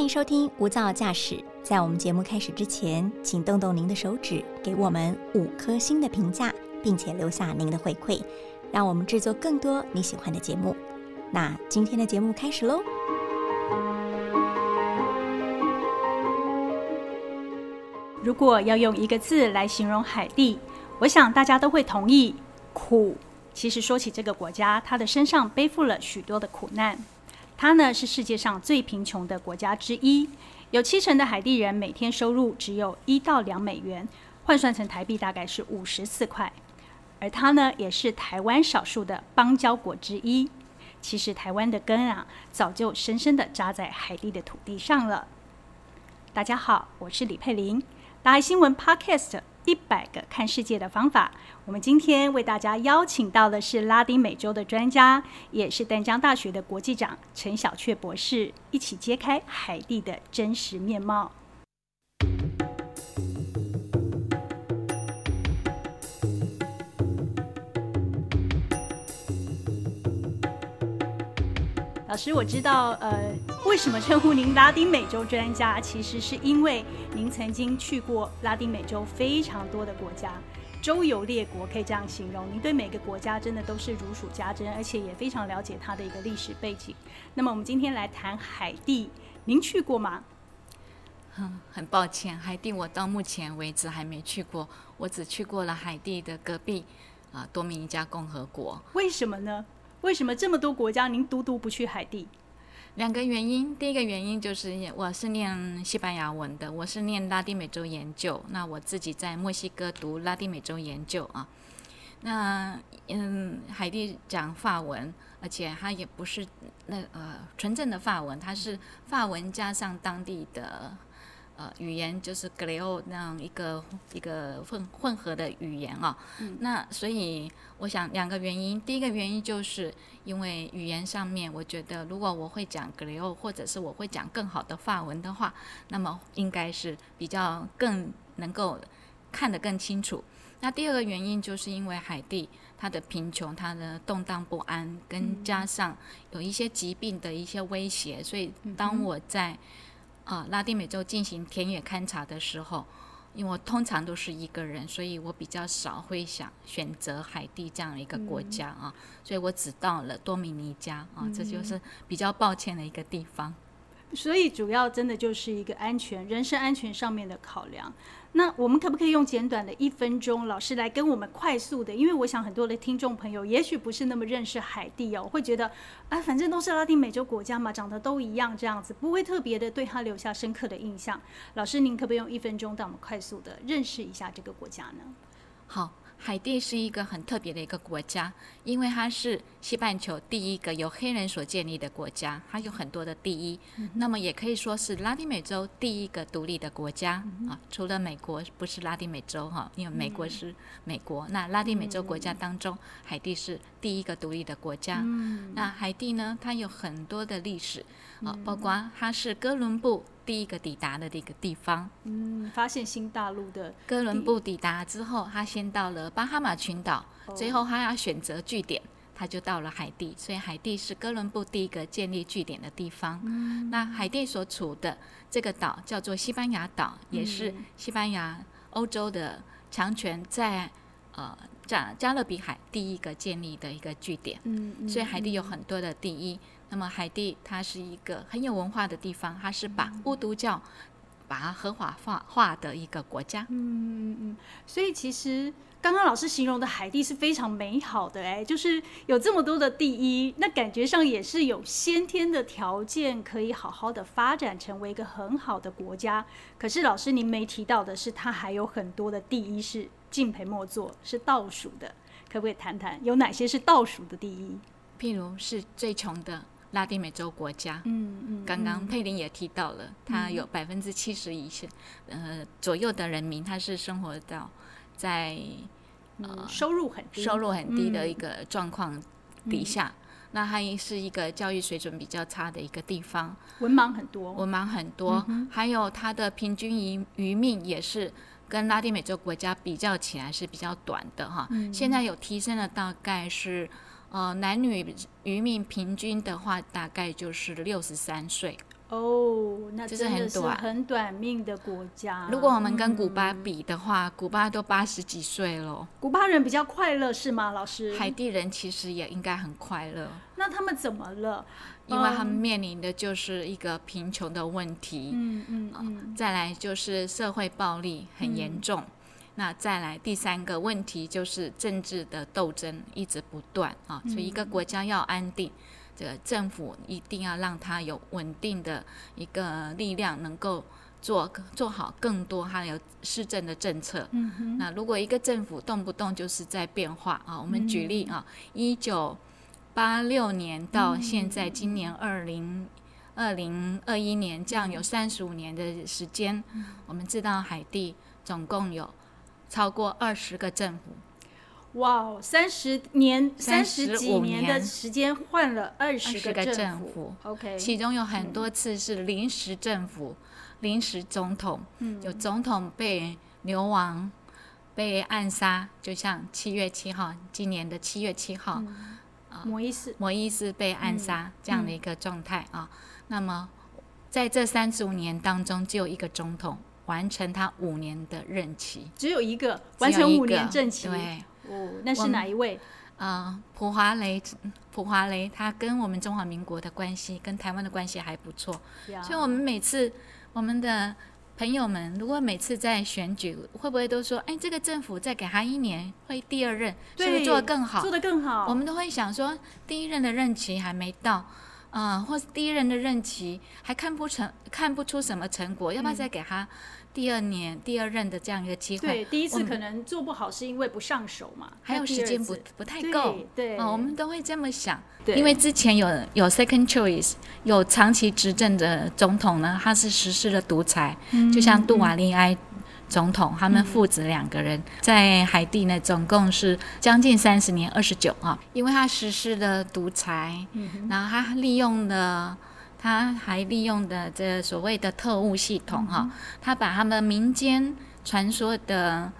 欢迎收听无噪驾驶。在我们节目开始之前，请动动您的手指，给我们五颗星的评价，并且留下您的回馈，让我们制作更多你喜欢的节目。那今天的节目开始喽！如果要用一个字来形容海地，我想大家都会同意——苦。其实说起这个国家，它的身上背负了许多的苦难。它呢是世界上最贫穷的国家之一，有七成的海地人每天收入只有一到两美元，换算成台币大概是五十四块。而它呢也是台湾少数的邦交国之一。其实台湾的根啊，早就深深的扎在海地的土地上了。大家好，我是李佩玲，大爱新闻 Podcast。一百个看世界的方法。我们今天为大家邀请到的是拉丁美洲的专家，也是淡江大学的国际长陈小雀博士，一起揭开海地的真实面貌。老师，我知道，呃，为什么称呼您拉丁美洲专家？其实是因为您曾经去过拉丁美洲非常多的国家，周游列国，可以这样形容。您对每个国家真的都是如数家珍，而且也非常了解它的一个历史背景。那么，我们今天来谈海地，您去过吗？嗯，很抱歉，海地我到目前为止还没去过，我只去过了海地的隔壁啊多米尼加共和国。为什么呢？为什么这么多国家您独独不去海地？两个原因，第一个原因就是我是念西班牙文的，我是念拉丁美洲研究，那我自己在墨西哥读拉丁美洲研究啊。那嗯，海地讲法文，而且它也不是那呃纯正的法文，它是法文加上当地的。呃，语言就是格雷欧那样一个一个混混合的语言啊。那所以我想两个原因，第一个原因就是因为语言上面，我觉得如果我会讲格雷欧，或者是我会讲更好的法文的话，那么应该是比较更能够看得更清楚。那第二个原因就是因为海地它的贫穷、它的动荡不安，跟加上有一些疾病的一些威胁，所以当我在啊，拉丁美洲进行田野勘察的时候，因为我通常都是一个人，所以我比较少会想选择海地这样的一个国家啊，所以我只到了多米尼加啊，这就是比较抱歉的一个地方。所以主要真的就是一个安全、人身安全上面的考量。那我们可不可以用简短的一分钟，老师来跟我们快速的？因为我想很多的听众朋友也许不是那么认识海地哦，会觉得啊，反正都是拉丁美洲国家嘛，长得都一样，这样子不会特别的对他留下深刻的印象。老师，您可不可以用一分钟带我们快速的认识一下这个国家呢？好。海地是一个很特别的一个国家，因为它是西半球第一个由黑人所建立的国家，它有很多的第一。那么也可以说是拉丁美洲第一个独立的国家啊，除了美国不是拉丁美洲哈，因为美国是美国。那拉丁美洲国家当中，海地是第一个独立的国家。那海地呢，它有很多的历史啊，包括它是哥伦布。第一个抵达的这个地方，嗯，发现新大陆的哥伦布抵达之后，他先到了巴哈马群岛，最后他要选择据点，他就到了海地，所以海地是哥伦布第一个建立据点的地方。那海地所处的这个岛叫做西班牙岛，也是西班牙欧洲的强权在呃加加勒比海第一个建立的一个据点。嗯，所以海地有很多的第一。那么海地它是一个很有文化的地方，它是把巫毒教把它合法化化的一个国家。嗯嗯嗯。所以其实刚刚老师形容的海地是非常美好的，哎，就是有这么多的第一，那感觉上也是有先天的条件可以好好的发展成为一个很好的国家。可是老师您没提到的是，它还有很多的第一是敬陪末座，是倒数的，可不可以谈谈有哪些是倒数的第一？譬如是最穷的。拉丁美洲国家，嗯嗯，刚刚佩林也提到了，它有百分之七十以上，呃左右的人民，他是生活到在呃收入很低、收入很低的一个状况底下，那它也是一个教育水准比较差的一个地方，文盲很多，文盲很多，还有它的平均余余命也是跟拉丁美洲国家比较起来是比较短的哈，现在有提升了，大概是。呃，男女渔民平均的话，大概就是六十三岁。哦，那就是真的是很短很短命的国家。如果我们跟古巴嗯比的话，古巴都八十几岁了，古巴人比较快乐是吗，老师？海地人其实也应该很快乐，那他们怎么了？因为他们面临的就是一个贫穷的问题，嗯嗯嗯，再来就是社会暴力很严重。那再来第三个问题就是政治的斗争一直不断啊，所以一个国家要安定，这个政府一定要让它有稳定的一个力量，能够做做好更多还有市政的政策。嗯哼，那如果一个政府动不动就是在变化啊，我们举例啊，一九八六年到现在，今年二零二零二一年，这样有三十五年的时间，我们知道海地总共有超过二十个政府，哇哦，三十年、三十几年的时间换了二十20个政政府。OK，其中有很多次是临时政府、临时总统，嗯。有总统被流亡、被暗杀，就像七月七号，今年的七月七号。摩伊斯，摩伊斯被暗杀、嗯。这样的一个状态啊。那么在这三十五年当中，只有一个总统完成他五年的任期，只有一个完成五年任期。对，哦，那是哪一位？呃，普华雷，普华雷他跟我们中华民国的关系，跟台湾的关系还不错，呀所以我们每次我们的。朋友们，如果每次在选举，会不会都说，哎，这个政府再给他一年，会第二任，是不是做得更好？做得更好。我们都会想说，第一任的任期还没到，嗯、或是第一任的任期还看不成看不出什么成果，要不要再给他第二年、第二任的这样一个机会？对，第一次可能做不好是因为不上手嘛，还有时间不不太够，对，哦，我们都会这么想，对因为之前有有 second choice，有长期执政的总统呢，他是实施了独裁，嗯就像杜瓦利埃总统，他们父子两个人在海地呢，总共是将近三十年，二十九啊，因为他实施了独裁，嗯然后他利用了。他还利用的这所谓的特务系统哈、他把他们民间传说的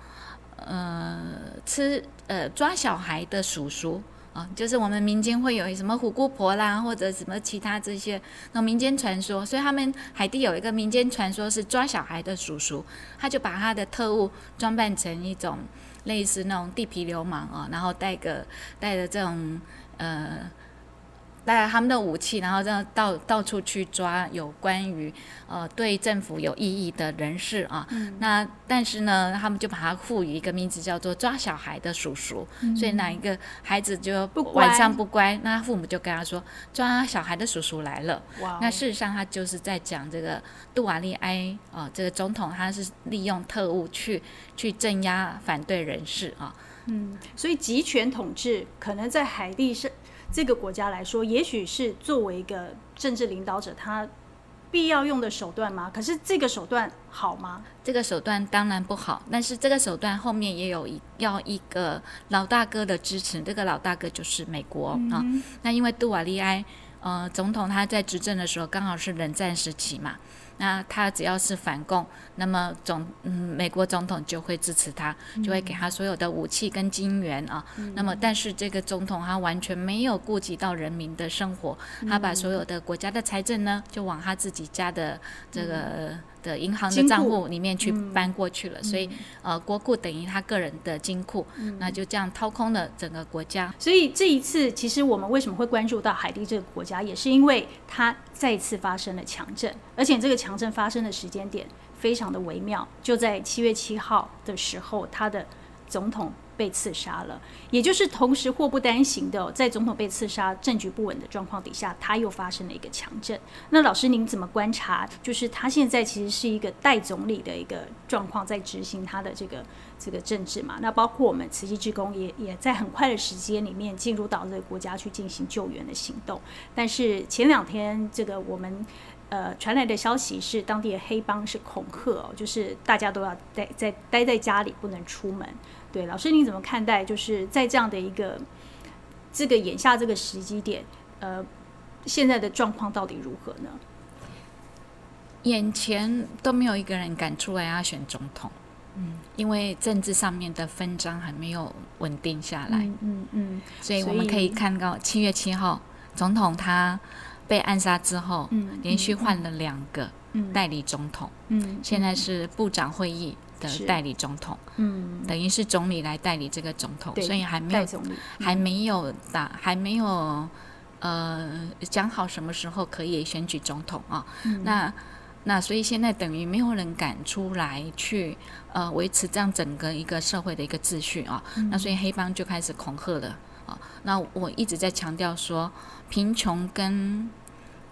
呃吃呃抓小孩的叔叔啊，就是我们民间会有什么虎姑婆啦，或者什么其他这些那民间传说，所以他们海地有一个民间传说是抓小孩的叔叔，他就把他的特务装扮成一种类似那种地痞流氓啊，然后带个带着这种呃。带着他们的武器，然后这样到到处去抓有关于呃对政府有意义的人士啊。嗯那但是呢，他们就把它赋予一个名字叫做抓小孩的叔叔。所以哪一个孩子就嗯不乖晚上不乖，那他父母就跟他说抓小孩的叔叔来了。哇哦，那事实上，他就是在讲这个杜瓦利埃啊、呃这个总统他是利用特务去去镇压反对人士啊。嗯，所以集权统治可能在海地是这个国家来说，也许是作为一个政治领导者，他必要用的手段吗？可是这个手段好吗？这个手段当然不好，但是这个手段后面也有一要一个老大哥的支持，这个老大哥就是美国、啊。那因为杜瓦利埃呃总统他在执政的时候刚好是冷战时期嘛，那他只要是反共，那么总嗯美国总统就会支持他，就会给他所有的武器跟金援啊。那么但是这个总统他完全没有顾及到人民的生活，他把所有的国家的财政呢就往他自己家的这个。的银行的账户里面去搬过去了，所以呃，国库等于他个人的金库，那就这样掏空了整个国家。所以这一次，其实我们为什么会关注到海地这个国家，也是因为它再次发生了强震，而且这个强震发生的时间点非常的微妙，就在七月七号的时候，他的总统被刺杀了，也就是同时祸不单行的、在总统被刺杀、政局不稳的状况底下，他又发生了一个强震。那老师您怎么观察？就是他现在其实是一个代总理的一个状况，在执行他的这个这个政治嘛。那包括我们慈济志工也也在很快的时间里面进入到这个国家去进行救援的行动。但是前两天这个我们。呃，传来的消息是当地的黑帮是恐吓哦，就是大家都要待在待在家里，不能出门。对，老师你怎么看待？就是在这样的一个这个眼下这个时机点，呃，现在的状况到底如何呢？眼前都没有一个人敢出来要选总统，嗯，因为政治上面的纷争还没有稳定下来，嗯嗯嗯，所以我们可以看到七月七号，总统他被暗杀之后，嗯连续换了两个嗯代理总统，嗯现在是部长会议的代理总统，嗯等于是总理来代理这个总统，所以还没有还没有打，还没有呃讲好什么时候可以选举总统啊。嗯那那所以现在等于没有人敢出来去呃维持这样整个一个社会的一个秩序啊。那所以黑帮就开始恐吓了啊。那我一直在强调说，贫穷跟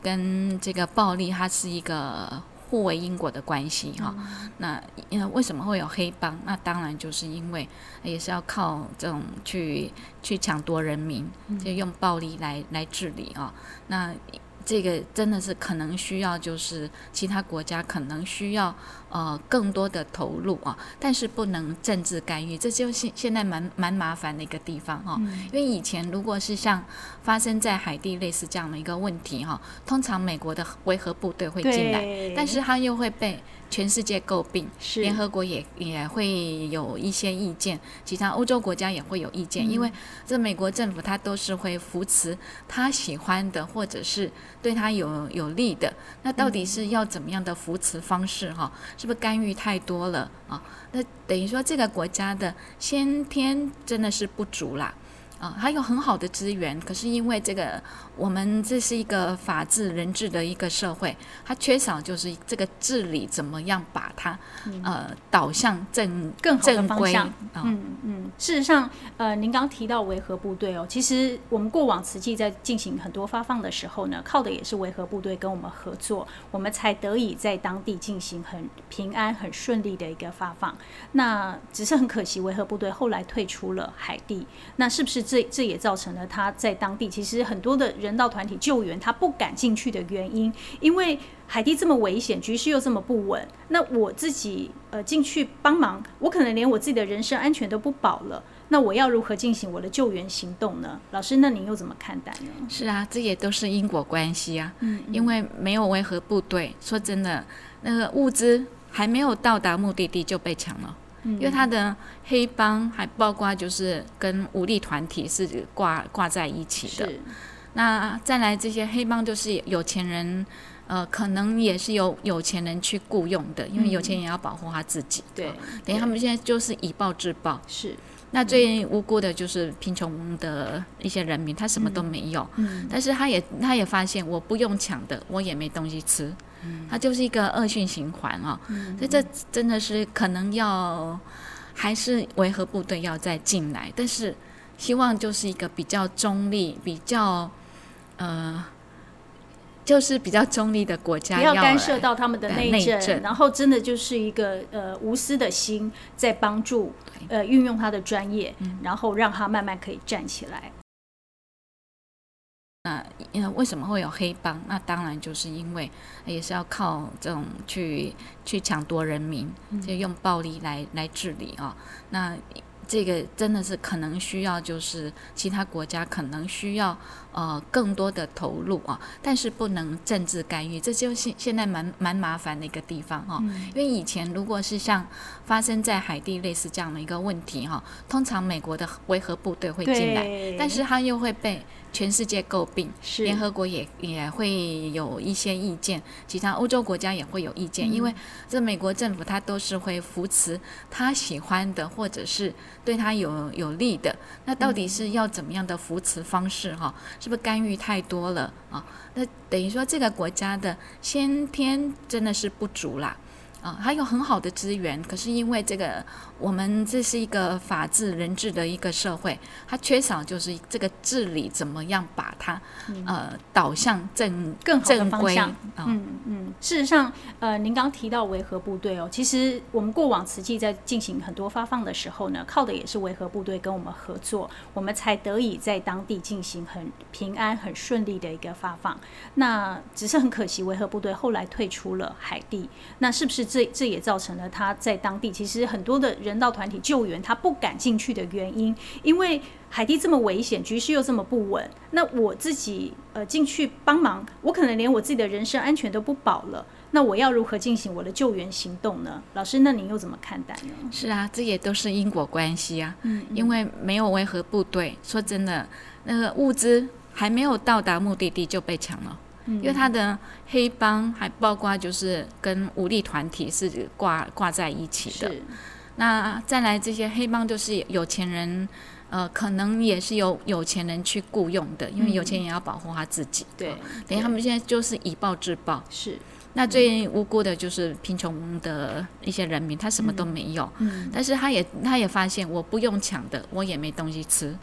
跟这个暴力，它是一个互为因果的关系哈、那呃为什么会有黑帮？那当然就是因为也是要靠这种去去抢夺人民，就用暴力来来治理啊。那这个真的是可能需要，就是其他国家可能需要呃更多的投入啊，但是不能政治干预，这就是现现在蛮蛮麻烦的一个地方哈、因为以前如果是像发生在海地类似这样的一个问题哈、通常美国的维和部队会进来，但是他又会被全世界诟病，联合国也也会有一些意见，其他欧洲国家也会有意见，因为这美国政府他都是会扶持他喜欢的或者是对他有有利的，那到底是要怎么样的扶持方式哈？是不是干预太多了啊？那等于说这个国家的先天真的是不足啦。啊，还有很好的资源，可是因为这个，我们这是一个法治人治的一个社会，它缺少就是这个治理怎么样把它、呃导向正更好的正规方向啊、嗯嗯，事实上，呃，您刚提到维和部队哦，其实我们过往慈济在进行很多发放的时候呢，靠的也是维和部队跟我们合作，我们才得以在当地进行很平安、很顺利的一个发放。那只是很可惜，维和部队后来退出了海地，那是不是这这也造成了他在当地其实很多的人道团体救援他不敢进去的原因？因为海地这么危险，局势又这么不稳，那我自己呃进去帮忙，我可能连我自己的人身安全都不保了。那我要如何进行我的救援行动呢？老师，那您又怎么看待呢？是啊，这也都是因果关系啊。嗯，因为没有维和部队，说真的，那个物资还没有到达目的地就被抢了。因为他的黑帮还包括就是跟武力团体是挂挂在一起的。那再来这些黑帮就是有钱人，呃，可能也是有有钱人去雇佣的，因为有钱人也要保护他自己。对啊，等于他们现在就是以暴制暴。是。那最无辜的就是贫穷的一些人民，他什么都没有，嗯但是他也他也发现我不用抢的，我也没东西吃，他就是一个恶性循环啊、所以这真的是可能要还是维和部队要再进来，但是希望就是一个比较中立、比较呃，就是比较中立的国家不要干涉到他们的呃内政，内政。然后真的就是一个呃无私的心在帮助呃运用他的专业，然后让他慢慢可以站起来。那呃为什么会有黑帮？那当然就是因为也是要靠这种去去抢夺人民，就用暴力来来治理啊。那这个真的是可能需要，就是其他国家可能需要呃更多的投入啊，但是不能政治干预，这就是现在蛮蛮麻烦的一个地方哈、因为以前如果是像发生在海地类似这样的一个问题哈、通常美国的维和部队会进来，但是他又会被全世界诟病，联合国也也会有一些意见，其他欧洲国家也会有意见，因为这美国政府他都是会扶持他喜欢的或者是对他有有利的，那到底是要怎么样的扶持方式哈？是不是干预太多了啊？那等于说这个国家的先天真的是不足啦。啊，还有很好的资源，可是因为这个，我们这是一个法治人治的一个社会，它缺少就是这个治理怎么样把它、呃导向正更好的正规方向。啊、嗯嗯，事实上，呃，您刚提到维和部队哦，其实我们过往慈济在进行很多发放的时候呢，靠的也是维和部队跟我们合作，我们才得以在当地进行很平安、很顺利的一个发放。那只是很可惜，维和部队后来退出了海地，那是不是这这也造成了他在当地其实很多的人道团体救援他不敢进去的原因？因为海地这么危险，局势又这么不稳，那我自己呃进去帮忙，我可能连我自己的人身安全都不保了。那我要如何进行我的救援行动呢？老师，那您又怎么看待呢？是啊，这也都是因果关系啊。嗯，因为没有维和部队，说真的，那个物资还没有到达目的地就被抢了。因为他的黑帮还包括就是跟武力团体是挂挂在一起的。那再来这些黑帮就是有钱人，呃，可能也是有有钱人去雇佣的，因为有钱人也要保护他自己。对哦等于他们现在就是以暴制暴。是那最无辜的就是贫穷的一些人民，他什么都没有，嗯但是他也他也发现我不用抢的，我也没东西吃，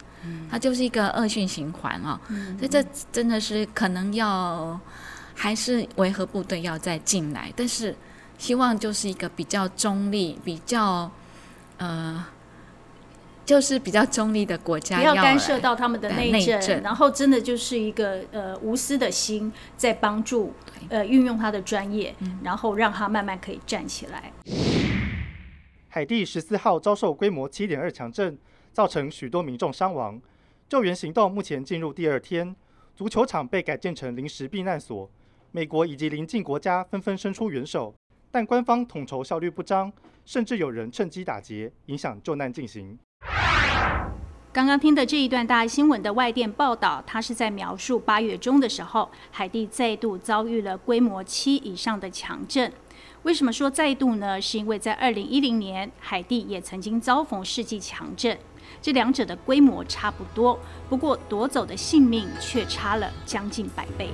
他就是一个恶性循环啊、嗯所以这真的是可能要还是维和部队要再进来，但是希望就是一个比较中立、比较呃，就是比较中立的国家不要干涉到他们的内内政，政然后真的就是一个呃无私的心，在帮助呃运用他的专业，嗯然后让他慢慢可以站起来。海地十四号遭受规模七点二强震，造成许多民众伤亡。救援行动目前进入第二天，足球场被改建成临时避难所。美国以及邻近国家纷纷伸出援手，但官方统筹效率不彰，甚至有人趁机打劫，影响救难进行。刚刚听的这一段大新闻的外电报道，它是在描述八月中的时候，海地再度遭遇了规模七以上的强震。为什么说再度呢？是因为在二零一零年，海地也曾经遭逢世纪强震，这两者的规模差不多，不过夺走的性命却差了将近百倍。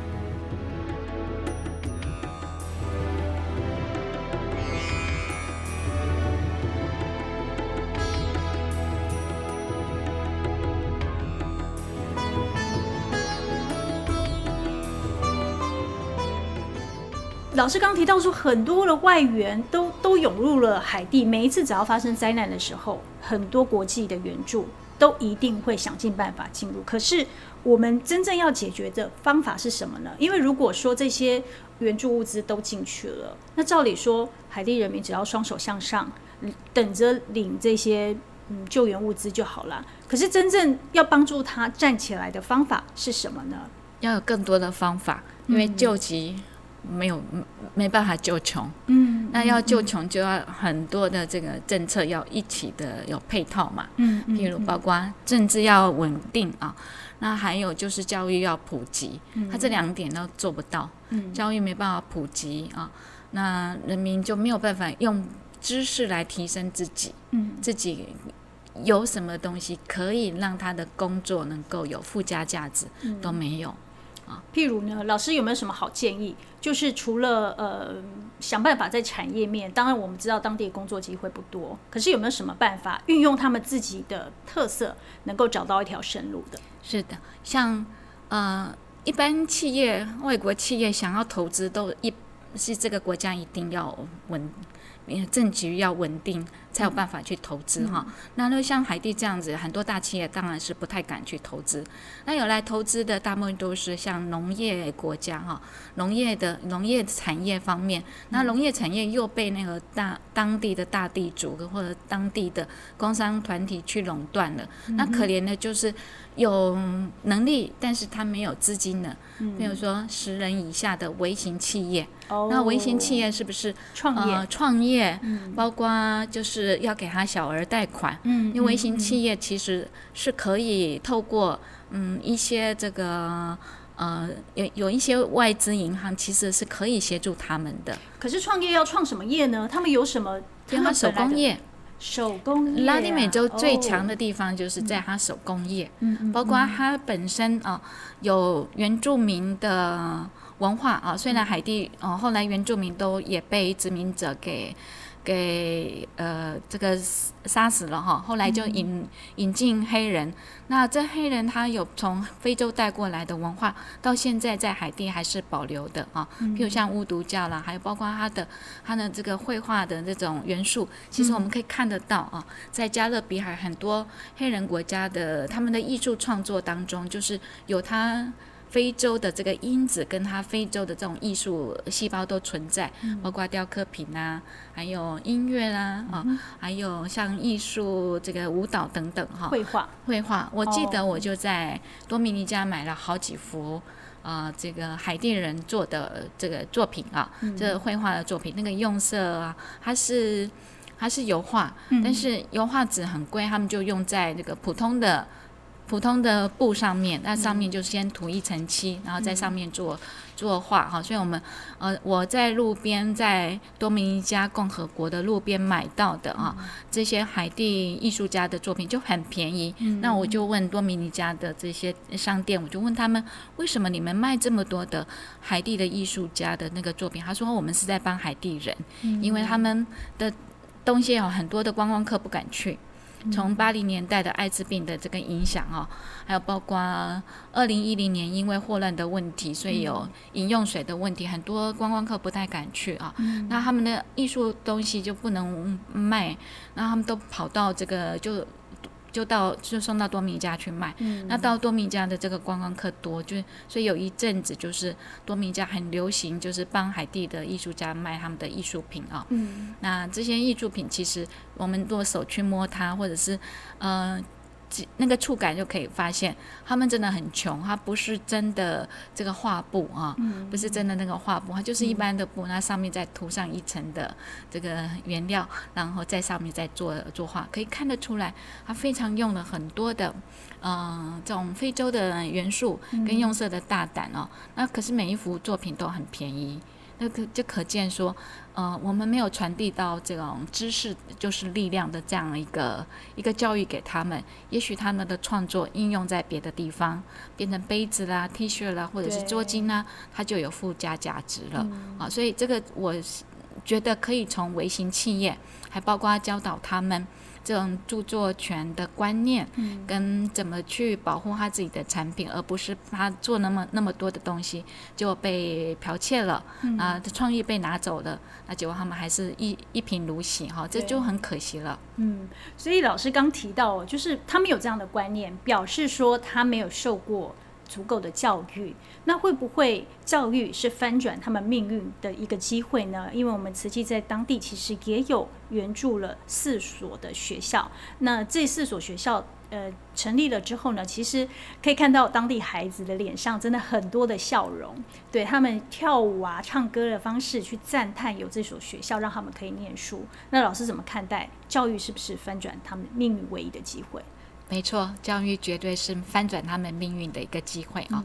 老师刚提到说，很多的外援都都涌入了海地。每一次只要发生灾难的时候，很多国际的援助都一定会想尽办法进入。可是，我们真正要解决的方法是什么呢？因为如果说这些援助物资都进去了，那照理说，海地人民只要双手向上，等着领这些嗯救援物资就好了。可是，真正要帮助他站起来的方法是什么呢？要有更多的方法，因为救急没有没办法救穷。嗯，那要救穷，就要很多的这个政策要一起的有配套嘛，嗯，嗯譬如包括政治要稳定啊，那还有就是教育要普及，他这两点都做不到，嗯。教育没办法普及啊，那人民就没有办法用知识来提升自己，嗯。自己有什么东西可以让他的工作能够有附加价值嗯。都没有。譬如呢，老师有没有什么好建议？就是除了呃想办法在产业面，当然我们知道当地工作机会不多，可是有没有什么办法运用他们自己的特色，能够找到一条生路的？是的，像呃，一般企业、外国企业想要投资，都一是这个国家一定要稳，政局要稳定，才有办法去投资哈。那那像海地这样子，很多大企业当然是不太敢去投资。那有来投资的，大部分都是像农业国家哈，农业的农业产业方面，那农业产业又被那个大当地的大地主或者当地的工商团体去垄断了。那可怜的就是有能力，但是他没有资金的，比如说十人以下的微型企业。哦。那微型企业是不是创业，呃创业，嗯。包括就是要给他小额贷款？嗯因为微型企业其实是可以透过嗯一些这个呃有有一些外资银行其实是可以协助他们的，可是创业要创什么业呢？他们有什么？他因为它手工业，手工业啊、拉丁美洲最强的哦，地方就是在它手工业，嗯嗯包括它本身啊、有原住民的文化啊，虽然海地哦、后来原住民都也被殖民者给给呃这个杀死了哈，后来就引、引进黑人，那这黑人他有从非洲带过来的文化，到现在在海地还是保留的啊，譬如像巫毒教啦，还有包括他的他的这个绘画的这种元素，其实我们可以看得到啊，在加勒比海很多黑人国家的他们的艺术创作当中，就是有它。非洲的这个因子跟它非洲的这种艺术细胞都存在，包括雕刻品啊，还有音乐啦啊，还有像艺术这个舞蹈等等哈。绘画，绘画，我记哦。得我就在多米尼加买了好几幅，呃，这个海地人做的这个作品啊，这个绘画的作品，那个用色啊，它是它是油画，但是油画纸很贵，他们就用在那个普通的。普通的布上面，那上面就先涂一层漆，然后在上面做做画哈。所以我们呃我在路边在多米尼加共和国的路边买到的啊，这些海地艺术家的作品就很便宜。那我就问多米尼加的这些商店，我就问他们为什么你们卖这么多的海地的艺术家的那个作品？他说我们是在帮海地人，因为他们的东西有很多的观光客不敢去。从八零年代的艾滋病的这个影响哦，还有包括二零一零年因为霍乱的问题，所以有饮用水的问题，很多观光客不太敢去啊。那他们的艺术东西就不能卖，那他们都跑到这个就。就到就送到多米加去卖，那到多米加的这个观光客多，就所以有一阵子就是多米加很流行，就是帮海地的艺术家卖他们的艺术品啊。那这些艺术品其实我们用手去摸它，或者是嗯。那个触感就可以发现，他们真的很穷，它不是真的这个画布啊，不是真的那个画布，它就是一般的布，那上面再涂上一层的这个原料，然后在上面再做作画，可以看得出来，它非常用了很多的，嗯，这种非洲的元素跟用色的大胆哦。那可是每一幅作品都很便宜。那可就可见说，呃，我们没有传递到这种知识就是力量的这样一个一个教育给他们，也许他们的创作应用在别的地方，变成杯子啦、T 恤啦，或者是桌巾啦，它就有附加价值了啊。所以这个我觉得可以从微型企业，还包括教导他们。这种著作权的观念，跟怎么去保护他自己的产品，而不是他做那么那么多的东西就被剽窃了啊，创意被拿走了，那结果他们还是一一贫如洗哈，这就很可惜了。嗯，所以老师刚提到，就是他们有这样的观念，表示说他没有受过。足够的教育，那会不会教育是翻转他们命运的一个机会呢？因为我们慈济在当地其实也有援助了四所的学校，那这四所学校呃成立了之后呢，其实可以看到当地孩子的脸上真的很多的笑容，对他们跳舞啊、唱歌的方式去赞叹有这所学校让他们可以念书。那老师怎么看待教育是不是翻转他们命运唯一的机会？没错，教育绝对是翻转他们命运的一个机会啊！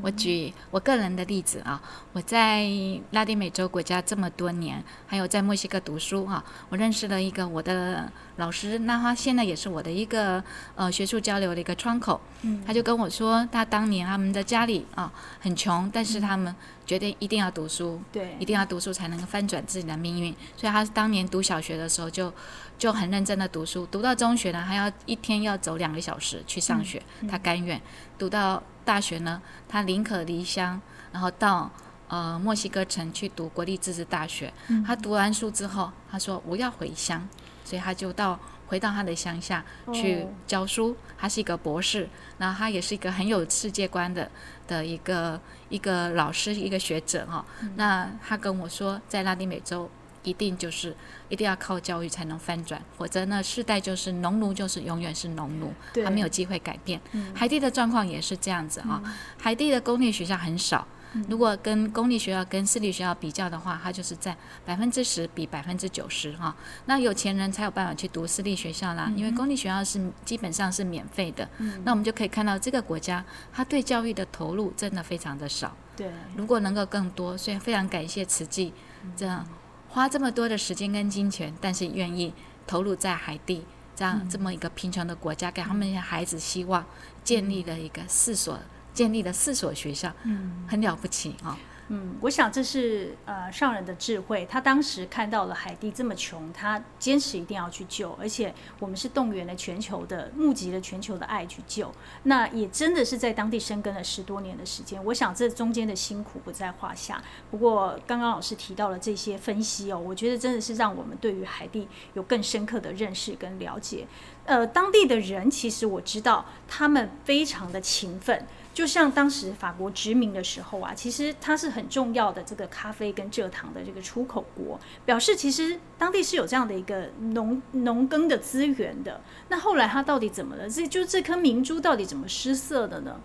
我举我个人的例子啊，我在拉丁美洲国家这么多年，还有在墨西哥读书啊，我认识了一个我的老师，那他现在也是我的一个呃学术交流的一个窗口。他就跟我说，他当年他们的家里啊很穷，但是他们决定一定要读书，对，一定要读书才能翻转自己的命运。所以他当年读小学的时候就。就很认真的读书，读到中学呢，还要一天要走两个小时去上学，他甘愿。读到大学呢，他宁可离乡，然后到呃墨西哥城去读国立自治大学。他读完书之后，他说我要回乡，所以他就到回到他的乡下去教书。他是一个博士，然后他也是一个很有世界观的的一个一个老师，一个学者哈。那他跟我说，在拉丁美洲。一定就是一定要靠教育才能翻转，否则呢，世代就是农奴，就是永远是农奴，他没有机会改变。海地的状况也是这样子啊，海地的公立学校很少，如果跟公立学校跟私立学校比较的话，它就是在百分之十比百分之九十哈。那有钱人才有办法去读私立学校啦，因为公立学校是基本上是免费的。那我们就可以看到这个国家，它对教育的投入真的非常的少。对，如果能够更多，所以非常感谢慈济这样。花这么多的时间跟金钱，但是愿意投入在海地这样这么一个贫穷的国家，给他们孩子希望，建立了一个四所，建立了四所学校，嗯，很了不起啊。嗯，我想这是呃上人的智慧。他当时看到了海地这么穷，他坚持一定要去救，而且我们是动员了全球的、募集了全球的爱去救。那也真的是在当地生根了十多年的时间。我想这中间的辛苦不在话下。不过刚刚老师提到了这些分析哦，我觉得真的是让我们对于海地有更深刻的认识跟了解。呃，当地的人其实我知道他们非常的勤奋。就像当时法国殖民的时候啊，其实它是很重要的这个咖啡跟蔗糖的这个出口国，表示其实当地是有这样的一个农农耕的资源的。那后来它到底怎么了？这就这颗明珠到底怎么失色的呢？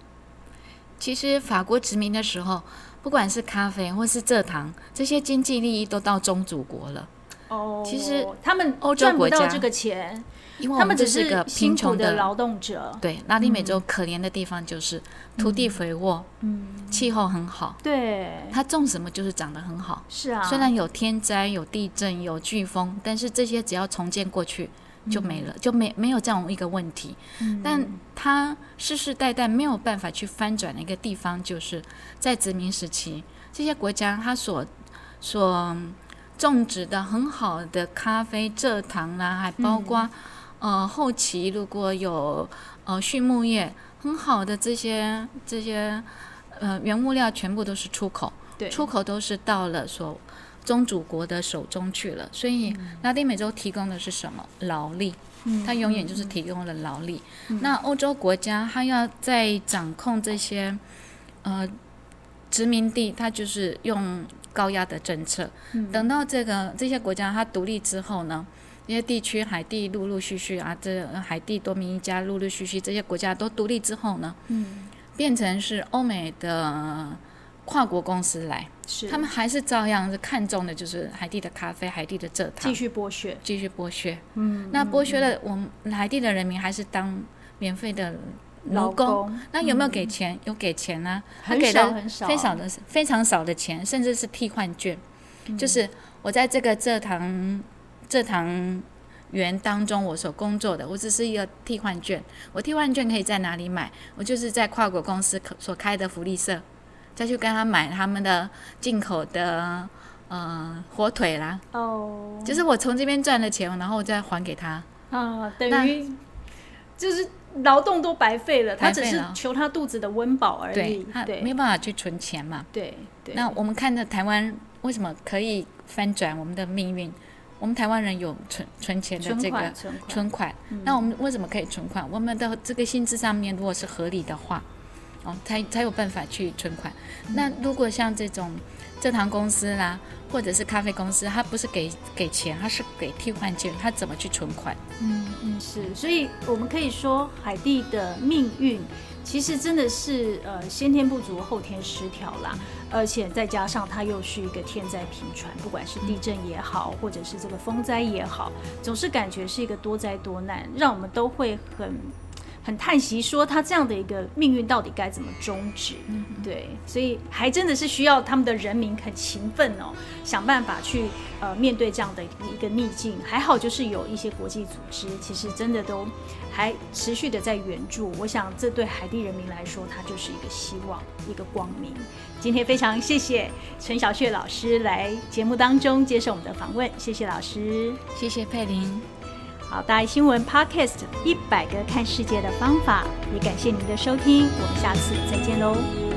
其实法国殖民的时候，不管是咖啡或是蔗糖，这些经济利益都到宗主国了。哦，其实他们欧洲赚不国家到这个钱，因为我他们只这是个贫穷的劳动者。对，拉丁美洲可怜的地方就是土地肥沃，嗯，气候很好，对，它种什么就是长得很好。是啊，虽然有天灾、有地震、有飓风，但是这些只要重建过去就没了，就没没有这样一个问题。嗯但它世世代代没有办法去翻转的一个地方，就是在殖民时期，这些国家它所所种植的很好的咖啡、蔗糖啦、还包括、呃后期如果有呃畜牧业很好的这些这些呃原物料，全部都是出口。对出口都是到了所宗主国的手中去了，所以拉丁美洲提供的是什么劳力？嗯它永远就是提供了劳力。那欧洲国家它要在掌控这些呃殖民地，它就是用高压的政策。嗯等到这个这些国家它独立之后呢？这些地区海地陆陆续续啊，这海地、多米尼加陆陆续续这些国家都独立之后呢，嗯。变成是欧美的跨国公司来，是。他们还是照样是看中的就是海地的咖啡、海地的蔗糖，继续剥削，继续剥削。嗯，那剥削了我们海地的人民，还是当免费的劳奴工。工。那有没有给钱？有给钱啊，他很给的少很少，非常的非常少的钱，甚至是替换券，嗯。就是我在这个蔗糖蔗糖园当中我所工作的，我只是一个替换券。我替换券可以在哪里买？我就是在跨国公司可所开的福利社，再去跟他买他们的进口的呃火腿啦，哦，就是我从这边赚的钱，然后再还给他。啊，等于就是劳动都白费了，他只是求他肚子的温饱而对已，，他没对有办法去存钱嘛。对对，那我们看到台湾为什么可以翻转我们的命运？我们台湾人有存存钱的这个存款，那我们为什么可以存款？我们的这个薪资上面如果是合理的话，哦，才才有办法去存款。那如果像这种蔗糖公司啦，或者是咖啡公司，它不是给给钱，它是给替换券，它怎么去存款？嗯嗯是，所以我们可以说海地的命运其实真的是呃先天不足后天失调啦，而且再加上它又是一个天灾频传，不管是地震也好，或者是这个风灾也好，总是感觉是一个多灾多难，让我们都会很。很叹息，说他这样的一个命运到底该怎么终止？对，所以还真的是需要他们的人民很勤奋哦，想办法去呃面对这样的一个逆境。还好就是有一些国际组织，其实真的都还持续的在援助。我想这对海地人民来说，它就是一个希望，一个光明。今天非常谢谢陈小雪老师来节目当中接受我们的访问，谢谢老师。谢谢佩玲。好，大爱新闻 Podcast 一百个看世界的方法，也感谢您的收听，我们下次再见喽。